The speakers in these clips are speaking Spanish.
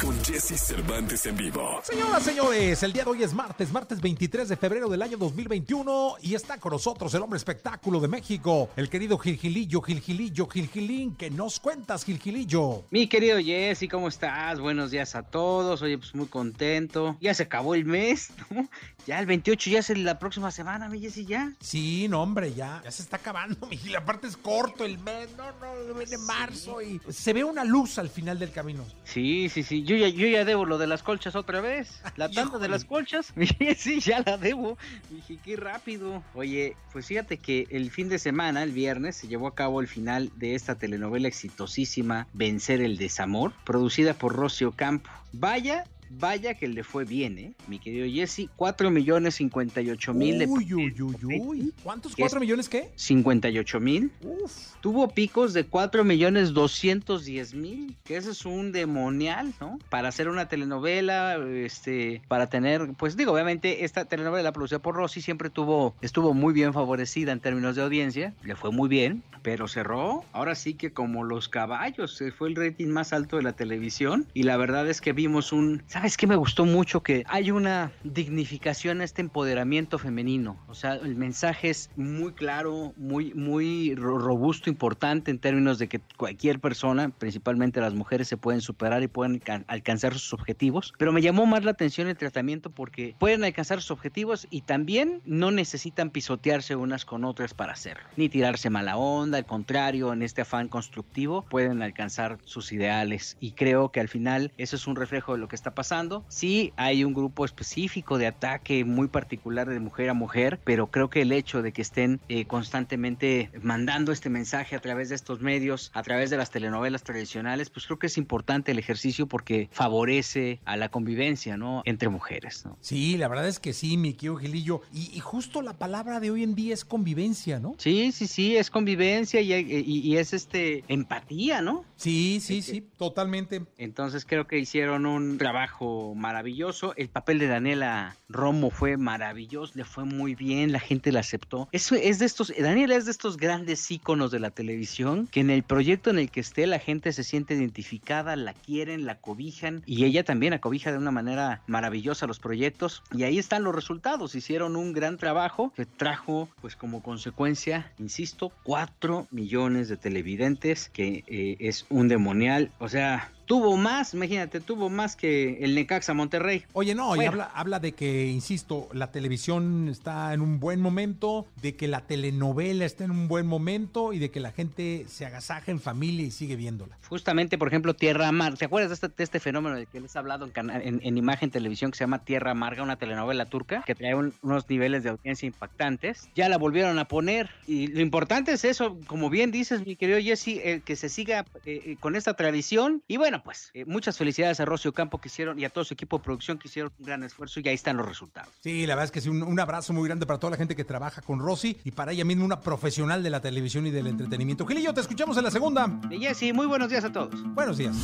con Jesse Cervantes en vivo. Señoras, señores, el día de hoy es martes, martes 23 de febrero del año 2021 y está con nosotros el hombre espectáculo de México, el querido Gilgilillo, Gilgilillo, Gilgilín. ¿Qué nos cuentas, Gilgilillo? Mi querido Jesse, ¿cómo estás? Buenos días a todos. Oye, pues muy contento. Ya se acabó el mes, ¿no? Ya el 28 ya es la próxima semana, mi Jesse, ya. Sí, no, hombre, ya, ya se está acabando, mi Gil. Aparte es corto el mes, no, no, viene marzo y se ve una luz al final del camino. Sí, sí, sí. Yo ya, yo ya debo lo de las colchas otra vez. La tanda de las colchas. Jesse, ya la debo. Dije, qué rápido. Oye, pues fíjate que el fin de semana, el viernes, se llevó a cabo el final de esta telenovela exitosísima Vencer el Desamor, producida por Rocio Campo. Vaya Vaya que le fue bien, ¿eh? Mi querido Jesse, 4 millones 58 mil. Uy, uy, uy, uy. ¿Cuántos? ¿4 millones qué? 58 mil. Uf. Tuvo picos de 4 millones 210 mil, que eso es un demonial, ¿no? Para hacer una telenovela, este, para tener, pues digo, obviamente esta telenovela producida por Rossi siempre tuvo, estuvo muy bien favorecida en términos de audiencia, le fue muy bien, pero cerró, ahora sí que como los caballos, fue el rating más alto de la televisión y la verdad es que vimos un, ¿sabes qué me gustó mucho? Que hay una dignificación a este empoderamiento femenino, o sea, el mensaje es muy claro, muy, muy robusto, importante en términos de que cualquier persona, principalmente las mujeres, se pueden superar y pueden alcanzar sus objetivos, pero me llamó más la atención el tratamiento porque pueden alcanzar sus objetivos y también no necesitan pisotearse unas con otras para hacerlo, ni tirarse mala onda, al contrario, en este afán constructivo pueden alcanzar sus ideales y creo que al final eso es un reflejo de lo que está pasando. Sí, hay un grupo específico de ataque muy particular de mujer a mujer, pero creo que el hecho de que estén eh, constantemente mandando este mensaje a través de estos medios, a través de las telenovelas tradicionales, pues creo que es importante el ejercicio porque favorece a la convivencia, ¿no? Entre mujeres, ¿no? Sí, la verdad es que sí, mi querido Gilillo. Y, y justo la palabra de hoy en día es convivencia, ¿no? Sí, sí, sí, es convivencia y, y, y es este empatía, ¿no? Sí, sí, sí, totalmente. Entonces creo que hicieron un trabajo maravilloso. El papel de Daniela Romo fue maravilloso, le fue muy bien, la gente la aceptó. Eso es de estos, Daniela es de estos grandes íconos de la televisión que en el proyecto en el que esté la gente se siente identificada, la quieren, la cobijan y ella también acobija de una manera maravillosa los proyectos y ahí están los resultados. Hicieron un gran trabajo que trajo pues como consecuencia, insisto, 4 millones de televidentes que eh, es un demonial, o sea, tuvo más, imagínate, tuvo más que el Necaxa Monterrey. Oye, no, y habla, habla de que, insisto, la televisión está en un buen momento, de que la telenovela está en un buen momento y de que la gente se agasaja en familia y sigue viéndola. Justamente, por ejemplo, Tierra Amarga. ¿Te acuerdas de este, de este fenómeno del que les he hablado en, en, en imagen televisión que se llama Tierra Amarga, una telenovela turca que trae un- unos niveles de audiencia impactantes? Ya la volvieron a poner y lo importante es eso, como bien dices, mi querido Jesse, eh, que se siga eh, eh, con esta tradición. Y bueno, pues eh, muchas felicidades a Rocio Campo que hicieron y a todo su equipo de producción que hicieron un gran esfuerzo y ahí están los resultados. Sí, la verdad es que sí, un, un abrazo muy grande para toda la gente que trabaja con Rosy y para ella misma una profesional de la televisión y del entretenimiento. Gilillo, te escuchamos en la segunda. Y Jesse, muy buenos días a todos. Buenos días.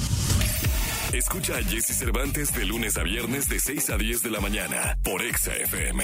Escucha a Jesse Cervantes de lunes a viernes de 6 a 10 de la mañana por Exa FM.